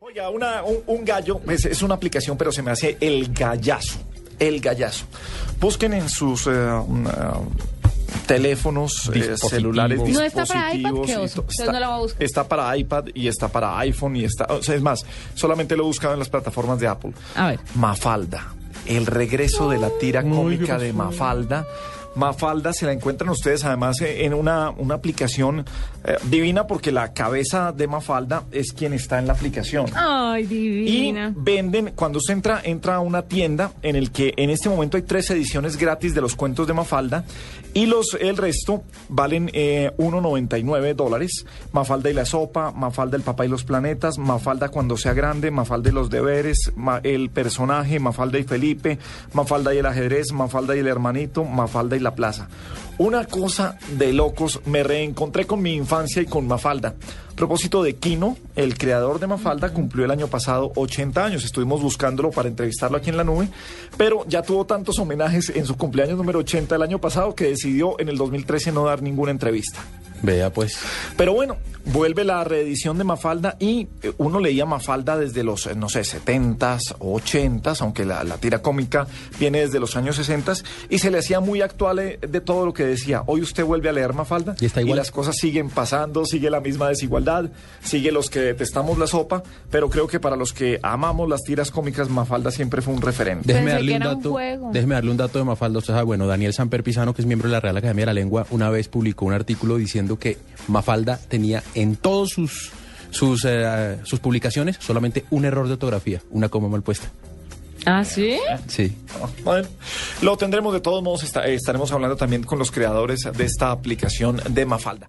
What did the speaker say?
Oiga, una, un, un gallo es, es una aplicación, pero se me hace el gallazo. El gallazo. Busquen en sus eh, um, eh, teléfonos, eh, Dispositivos. celulares, ¿No está para iPad? dispositivos ¿Qué y oso? to- Entonces no la va a buscar. Está para iPad y está para iPhone y está... O sea, es más, solamente lo he buscado en las plataformas de Apple. A ver. Mafalda. El regreso de la tira cómica ¿qué de? Mafalda. Mafalda se la encuentran ustedes además eh, en una, una aplicación eh, divina porque la cabeza de Mafalda es quien está en la aplicación. Ay, Y divina. venden, cuando usted entra, entra a una tienda en el que en este momento hay tres ediciones gratis de los cuentos de Mafalda y los el resto valen eh, 1,99 dólares. Mafalda y la sopa, Mafalda el papá y los planetas, Mafalda cuando sea grande, Mafalda y los deberes, Ma- el personaje, Mafalda y Felipe, Mafalda y el ajedrez, Mafalda y el hermanito, Mafalda y la plaza. Una cosa de locos, me reencontré con mi infancia y con Mafalda. A propósito de Kino, el creador de Mafalda cumplió el año pasado 80 años. Estuvimos buscándolo para entrevistarlo aquí en la nube, pero ya tuvo tantos homenajes en su cumpleaños número 80 el año pasado que decidió en el 2013 no dar ninguna entrevista. Vea pues. Pero bueno, vuelve la reedición de Mafalda y eh, uno leía Mafalda desde los, eh, no sé, 70s o 80s, aunque la, la tira cómica viene desde los años 60s y se le hacía muy actual eh, de todo lo que decía. Hoy usted vuelve a leer Mafalda Y está igual. las cosas siguen pasando, sigue la misma desigualdad, sigue los que detestamos la sopa, pero creo que para los que amamos las tiras cómicas, Mafalda siempre fue un referente. Déjeme darle un un dato. juego. déjeme darle un dato de Mafalda. Usted sabe, bueno, Daniel Samper Pisano, que es miembro de la Real Academia de la Lengua, una vez publicó un artículo diciendo que Mafalda tenía en todos sus sus, eh, sus publicaciones solamente un error de ortografía, una coma mal puesta. ¿Ah, sí? Sí. Bueno, lo tendremos de todos modos, esta- estaremos hablando también con los creadores de esta aplicación de Mafalda.